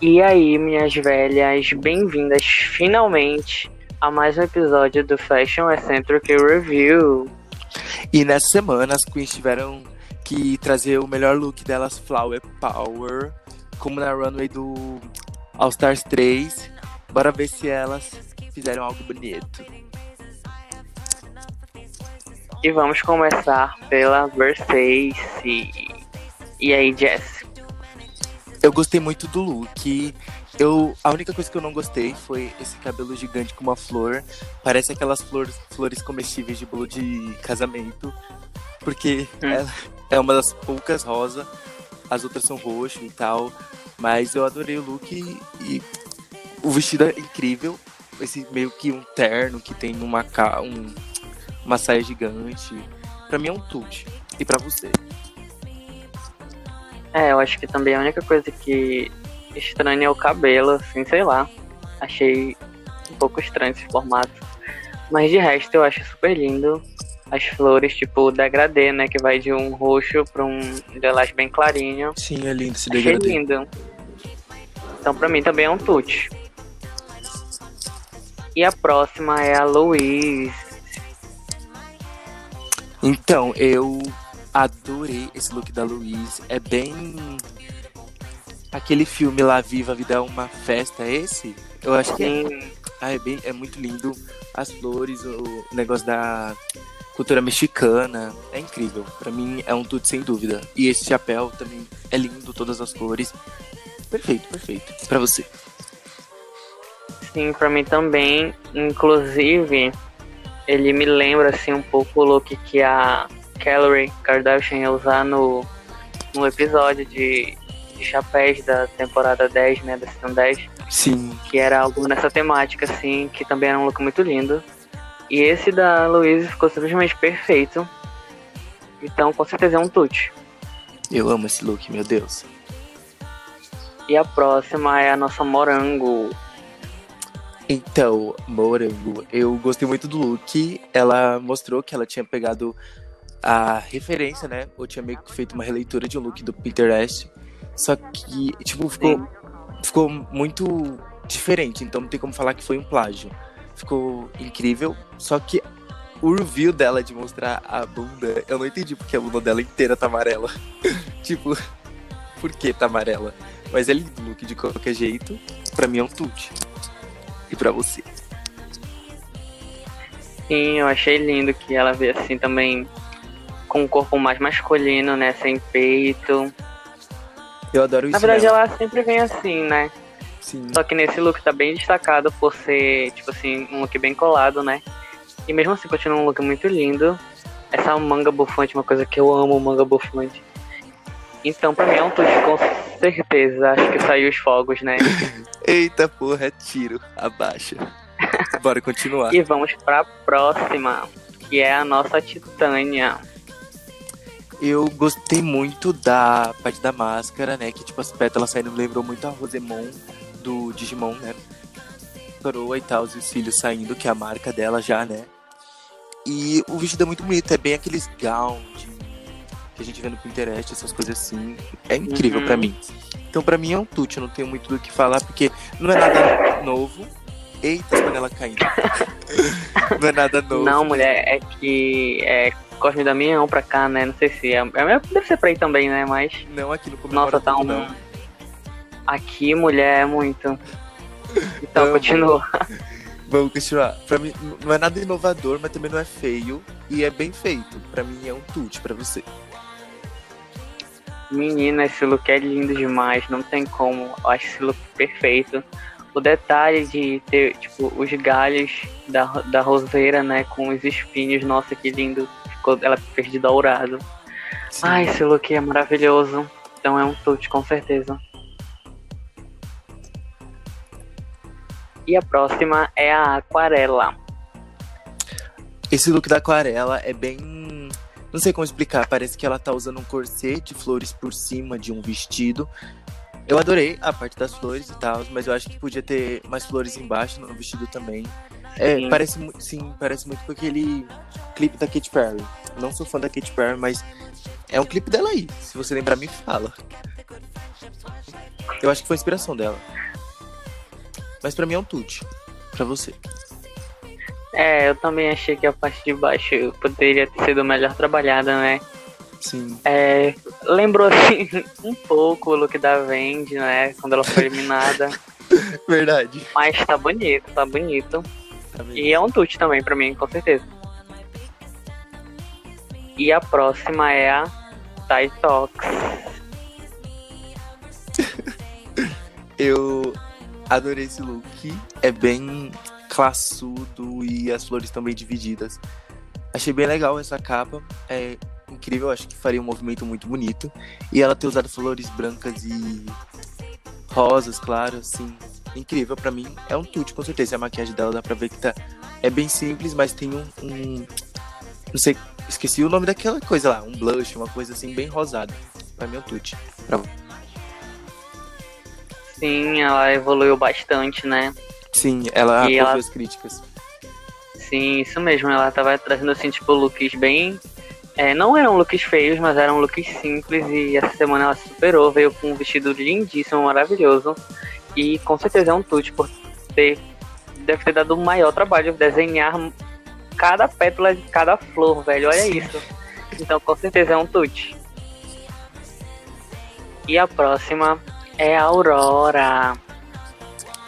E aí, minhas velhas, bem-vindas finalmente a mais um episódio do Fashion Eccentric Review. E nessa semana as queens tiveram que trazer o melhor look delas, Flower Power, como na runway do All Stars 3. Bora ver se elas fizeram algo bonito. E vamos começar pela Versace. E aí, Jess? Eu gostei muito do look. Eu, a única coisa que eu não gostei foi esse cabelo gigante com uma flor. Parece aquelas flores, flores comestíveis de bolo de casamento. Porque Hum. ela é uma das poucas rosa. As outras são roxo e tal. Mas eu adorei o look e, e o vestido é incrível. Esse meio que um terno que tem uma, um, uma saia gigante. Pra mim é um tute. E pra você? É, eu acho que também a única coisa que estranha é o cabelo, assim, sei lá. Achei um pouco estranho esse formato. Mas de resto eu acho super lindo. As flores, tipo, o degradê, né? Que vai de um roxo pra um lilás bem clarinho. Sim, é lindo esse Achei degradê. lindo. Então pra mim também é um tute. E a próxima é a Louise. Então, eu adorei esse look da Louise. É bem. Aquele filme lá, Viva a Vida é uma Festa, é esse? Eu acho que é. Ah, é, bem, é muito lindo. As flores, o negócio da cultura mexicana. É incrível. Pra mim é um tudo sem dúvida. E esse chapéu também é lindo, todas as cores. Perfeito, perfeito. Pra você. sim, pra mim também. Inclusive, ele me lembra assim um pouco o look que a Calorie Kardashian ia usar no, no episódio de, de chapéus da temporada 10, né? Da season 10. Sim. que era algo nessa temática, assim, que também era um look muito lindo. E esse da Louise ficou simplesmente perfeito. Então, com certeza é um tute. Eu amo esse look, meu Deus. E a próxima é a nossa Morango. Então, Morango, eu gostei muito do look. Ela mostrou que ela tinha pegado a referência, né? Ou tinha meio que feito uma releitura de um look do Pinterest. Só que, tipo, ficou, Sim. ficou muito diferente. Então não tem como falar que foi um plágio. Ficou incrível. Só que o review dela de mostrar a bunda, eu não entendi porque a bunda dela inteira tá amarela. tipo, por que tá amarela? Mas é lindo o look de qualquer jeito. Pra mim é um tute. E pra você? Sim, eu achei lindo que ela veio assim também com um corpo mais masculino, né? Sem peito. Eu adoro Na isso. verdade, nela. ela sempre vem assim, né? Sim. Só que nesse look tá bem destacado por ser, tipo assim, um look bem colado, né? E mesmo assim continua um look muito lindo. Essa manga bufante, uma coisa que eu amo, manga bufante. Então, pra mim é um tute, com certeza. Acho que saiu os fogos, né? Eita porra, é tiro. Abaixa. Bora continuar. e vamos pra próxima, que é a nossa Titânia. Eu gostei muito da parte da máscara, né? Que tipo, as pétalas saindo me lembrou muito a Rosemon do Digimon, né? Coroa e tal, os cílios saindo, que é a marca dela já, né? E o vestido é muito bonito, é bem aqueles gown de- que a gente vê no Pinterest, essas coisas assim. É incrível Uhum. pra mim. Então pra mim é um tute, eu não tenho muito do que falar, porque não é nada novo. Eita, as panelas caindo. não é nada novo. Não, mulher, é que é Cosme Damião pra cá, né? Não sei se é. é deve ser pra aí também, né? Mas. Não aqui no Nossa, tá um. Não. Aqui, mulher, é muito. Então, continua. Vamos continuar. Pra mim, não é nada inovador, mas também não é feio. E é bem feito. Pra mim é um tute pra você. Menina, esse look é lindo demais, não tem como. Eu acho esse look perfeito. O detalhe de ter, tipo, os galhos da, da roseira, né, com os espinhos, nossa, que lindo. Ficou, ela fez de dourado. Sim. Ai, esse look é maravilhoso. Então é um tute, com certeza. E a próxima é a aquarela. Esse look da aquarela é bem. Não sei como explicar. Parece que ela tá usando um corset de flores por cima de um vestido. Eu adorei a parte das flores e tal, mas eu acho que podia ter mais flores embaixo no vestido também. É, Sim. parece, mu- sim, parece muito com aquele clipe da Katy Perry. Não sou fã da Katy Perry, mas é um clipe dela aí. Se você lembrar, me fala. Eu acho que foi a inspiração dela. Mas pra mim é um tute. Pra você. É, eu também achei que a parte de baixo poderia ter sido melhor trabalhada, né? Sim. É, lembrou assim um pouco o look da Vendi, né? Quando ela foi eliminada. Verdade. Mas tá bonito, tá bonito. E é um tute também pra mim, com certeza. E a próxima é a Thai Talks. Eu adorei esse look. É bem classudo e as flores estão bem divididas. Achei bem legal essa capa. É incrível, acho que faria um movimento muito bonito. E ela ter usado flores brancas e rosas, claro, assim. Incrível pra mim. É um tute, com certeza. A maquiagem dela dá pra ver que tá. É bem simples, mas tem um. um- Não sei, esqueci o nome daquela coisa lá. Um blush, uma coisa assim, bem rosada. Pra mim é um tute. Pra... Sim, ela evoluiu bastante, né? Sim, ela E ela- as críticas. Sim, isso mesmo. Ela tava trazendo assim, tipo, looks bem. é, não eram looks feios, mas eram looks simples. E essa semana ela superou, veio com um vestido lindíssimo, maravilhoso. E com certeza é um tute por ter. Deve ter dado o maior trabalho desenhar cada pétala de cada flor, velho. Olha Sim. isso. Então com certeza é um tute. E a próxima é a Aurora.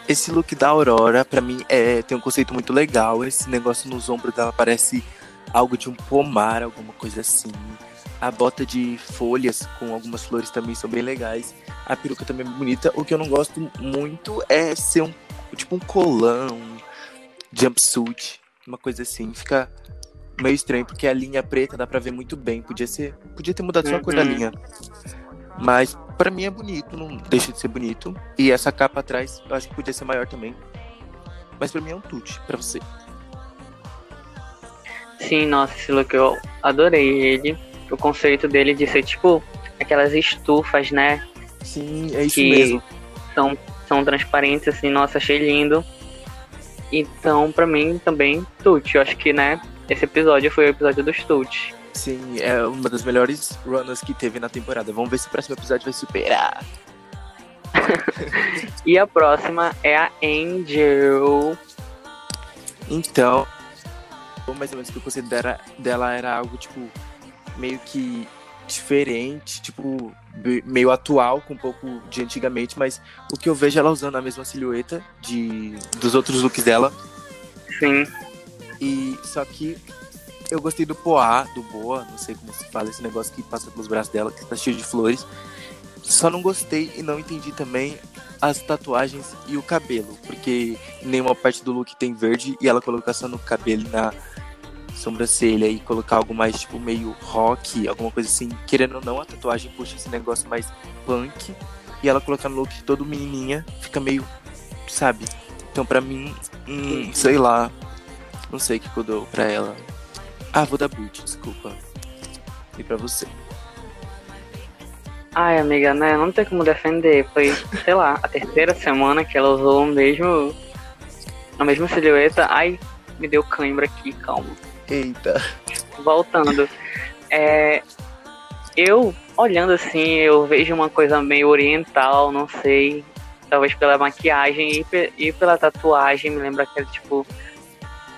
Esse look da Aurora, pra mim, é, tem um conceito muito legal. Esse negócio nos ombros dela parece algo de um pomar, alguma coisa assim. A bota de folhas com algumas flores também são bem legais. A peruca também é bonita. O que eu não gosto muito é ser um tipo um colão, jumpsuit, uma coisa assim. Fica meio estranho porque a linha preta dá pra ver muito bem. Podia ser, podia ter mudado só a cor da Uhum. linha. Mas pra mim é bonito, não deixa de ser bonito. E essa capa atrás, eu acho que podia ser maior também. Mas pra mim é um tute, pra você. Sim, nossa, esse look eu adorei ele. O conceito dele de ser tipo aquelas estufas, né? Sim, é isso Que- mesmo. São, são transparentes, assim, nossa, achei lindo. Então, pra mim, também, Tute. Eu acho que, né, esse episódio foi o episódio dos Tute. Sim, é uma das melhores runners que teve na temporada. Vamos ver se o próximo episódio vai superar. E a próxima é a Angel. Então, mais ou menos que o conceito dela, dela era algo, tipo, meio que diferente, tipo, meio atual, com um pouco de antigamente, mas o que eu vejo é ela usando a mesma silhueta de, dos outros looks dela. Sim, E só que eu gostei do Poá, do Boa, não sei como se fala esse negócio que passa pelos braços dela, que tá cheio de flores. Só não gostei e não entendi também as tatuagens e o cabelo, porque nenhuma parte do look tem verde e ela colocar só no cabelo e na sobrancelha e colocar algo mais tipo meio rock, alguma coisa assim. Querendo ou não, a tatuagem puxa esse negócio mais punk e ela colocar no look todo menininha fica meio, sabe? Então pra mim, hum, sei lá, não sei o que eu dou pra ela. Ah, vou dar boot, desculpa. E pra você? Ai, amiga, né? Não tem como defender. Foi, sei lá, a terceira semana que ela usou o mesmo. A mesma silhueta. Ai, me deu cãibra aqui, calma. Eita. Voltando. É, eu, olhando assim, eu vejo uma coisa meio oriental, não sei. Talvez pela maquiagem e, e pela tatuagem, me lembra que é tipo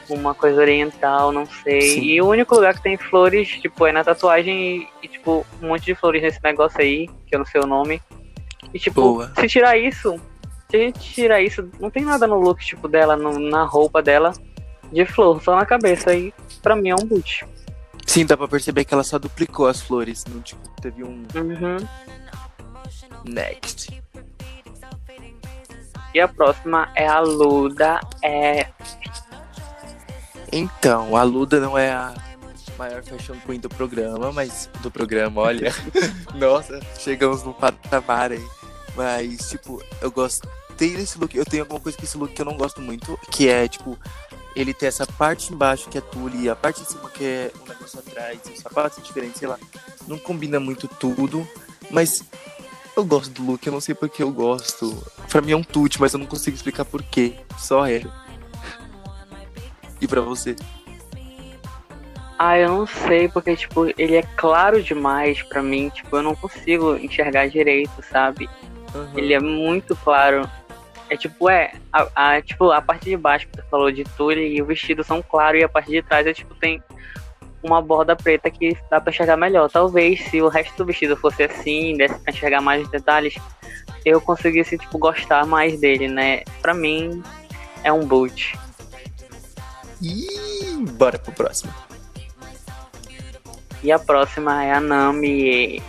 uma coisa oriental, não sei. Sim. E o único lugar que tem flores, tipo, é na tatuagem e, e, tipo, um monte de flores nesse negócio aí, que eu não sei o nome. E tipo, Boa. se tirar isso, se a gente tirar isso, não tem nada no look, tipo, dela, no- na roupa dela, de flor, só na cabeça. Aí, pra mim, é um boot. Sim, dá pra perceber que ela só duplicou as flores. Não, tipo, teve um Uhum. next. E a próxima é a Luda. É. Então, a Luda não é a maior fashion queen do programa, mas do programa, olha. Nossa, chegamos num patamar aí. Mas, tipo, eu gostei desse look. Eu tenho alguma coisa com esse look que eu não gosto muito, que é, tipo, ele tem essa parte embaixo que é tule, e a parte de cima que é um negócio atrás, os sapatos são diferentes, sei lá. Não combina muito tudo, mas eu gosto do look, eu não sei porque eu gosto. Pra mim é um tute, mas eu não consigo explicar por quê. Só é. E pra você? Ah, eu não sei, porque, tipo, ele é claro demais pra mim. Tipo, eu não consigo enxergar direito, sabe? Uhum. Ele é muito claro. É tipo, é, a, a- tipo, a parte de baixo que você falou de tule e o vestido são claros e a parte de trás é tipo, tem uma borda preta que dá pra enxergar melhor. Talvez se o resto do vestido fosse assim, desse pra enxergar mais os detalhes, eu conseguisse, tipo, gostar mais dele, né? Pra mim, é um boot. E bora pro próximo. E a próxima é a Nami.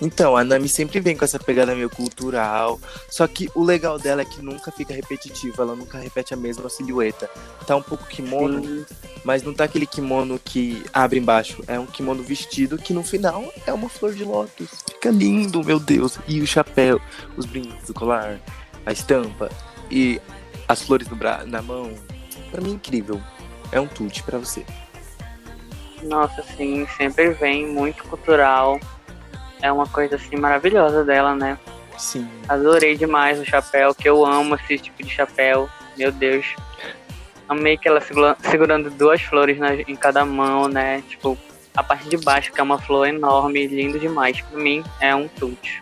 Então, a Nami sempre vem com essa pegada meio cultural. Só que o legal dela é que nunca fica repetitivo, ela nunca repete a mesma silhueta. Tá um pouco kimono, Sim, mas não tá aquele kimono que abre embaixo. É um kimono vestido que no final é uma flor de lótus. Fica lindo, meu Deus. E o chapéu, os brincos, o colar, a estampa e as flores no bra na mão. Pra mim é incrível. É um tute pra você. Nossa, sim, sempre vem muito cultural. É uma coisa assim maravilhosa dela, né? Sim. Adorei demais o chapéu, que eu amo esse tipo de chapéu. Meu Deus. Amei que ela segura- segurando duas flores na- em cada mão, né? Tipo, a parte de baixo, que é uma flor enorme, lindo demais. Pra mim, é um tute.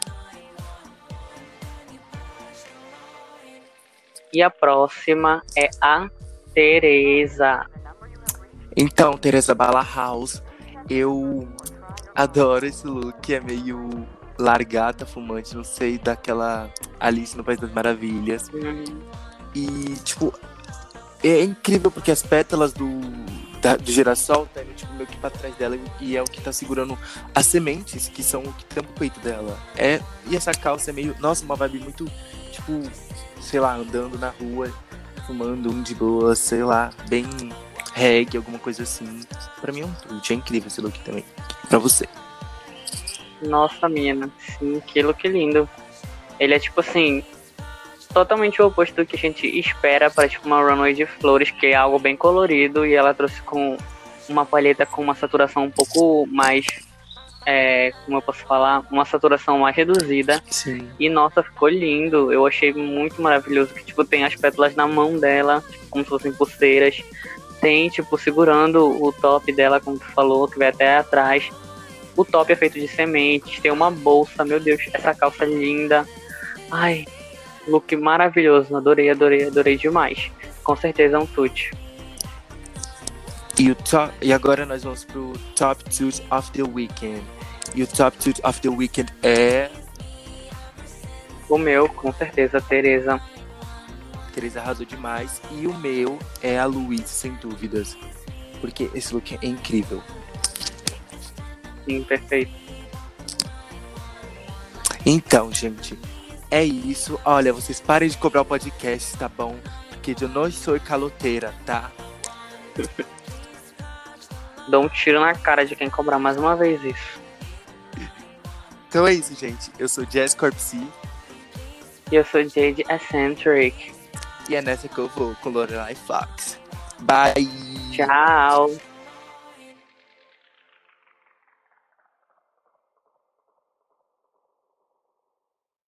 E a próxima é a Teresa. Então, Teresa Bala House, eu adoro esse look, é meio largata, fumante, não sei, daquela Alice no País das Maravilhas. Hum, E, tipo, é incrível porque as pétalas do, da, do girassol tá indo, tipo, meio que pra trás dela e é o que tá segurando as sementes, que são o que tampa o peito dela. É, e essa calça é meio, nossa, uma vibe muito, tipo, sei lá, andando na rua, fumando um de boa, sei lá, bem reggae, alguma coisa assim. Pra mim é um truque, é incrível esse look também. Pra você. Nossa, mina. Sim, que look lindo. Ele é tipo assim. Totalmente o oposto do que a gente espera para tipo uma runway de flores, que é algo bem colorido, e ela trouxe com uma palheta com uma saturação um pouco mais. É, como eu posso falar? Uma saturação mais reduzida. Sim. E nossa, ficou lindo. Eu achei muito maravilhoso. Que tipo, tem as pétalas na mão dela, tipo, como se fossem pulseiras. Tem, tipo, segurando o top dela, como tu falou, que vai até atrás. O top é feito de sementes, tem uma bolsa, meu Deus, essa calça linda. Ai, look maravilhoso. Adorei, adorei, adorei demais. Com certeza é um tute. E, o top, e agora nós vamos pro Top Toot of the Weekend. E o Top Toot of the Weekend é. O meu, com certeza, Tereza. Teresa arrasou demais. E o meu é a Luiz, sem dúvidas. Porque esse look é incrível. Sim, perfeito. Então, gente, é isso. Olha, vocês parem de cobrar o podcast, tá bom? Porque eu não sou caloteira, tá? Dou um tiro na cara de quem cobrar mais uma vez isso. Então é isso, gente. Eu sou Jess Corpsey E eu sou Jade Eccentric. E é nessa que eu vou com Lorelai Fox. Bye! Tchau.